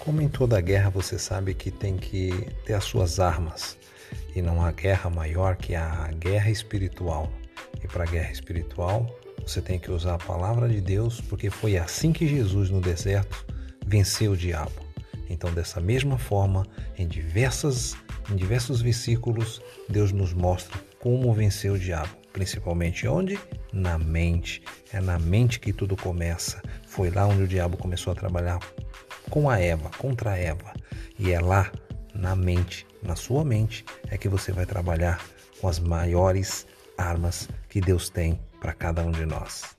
Como em toda guerra, você sabe que tem que ter as suas armas. E não há guerra maior que a guerra espiritual. E para a guerra espiritual, você tem que usar a palavra de Deus, porque foi assim que Jesus no deserto venceu o diabo. Então, dessa mesma forma, em diversas em diversos versículos, Deus nos mostra como vencer o diabo, principalmente onde? Na mente. É na mente que tudo começa. Foi lá onde o diabo começou a trabalhar com a Eva, contra a Eva. E é lá, na mente, na sua mente, é que você vai trabalhar com as maiores armas que Deus tem para cada um de nós.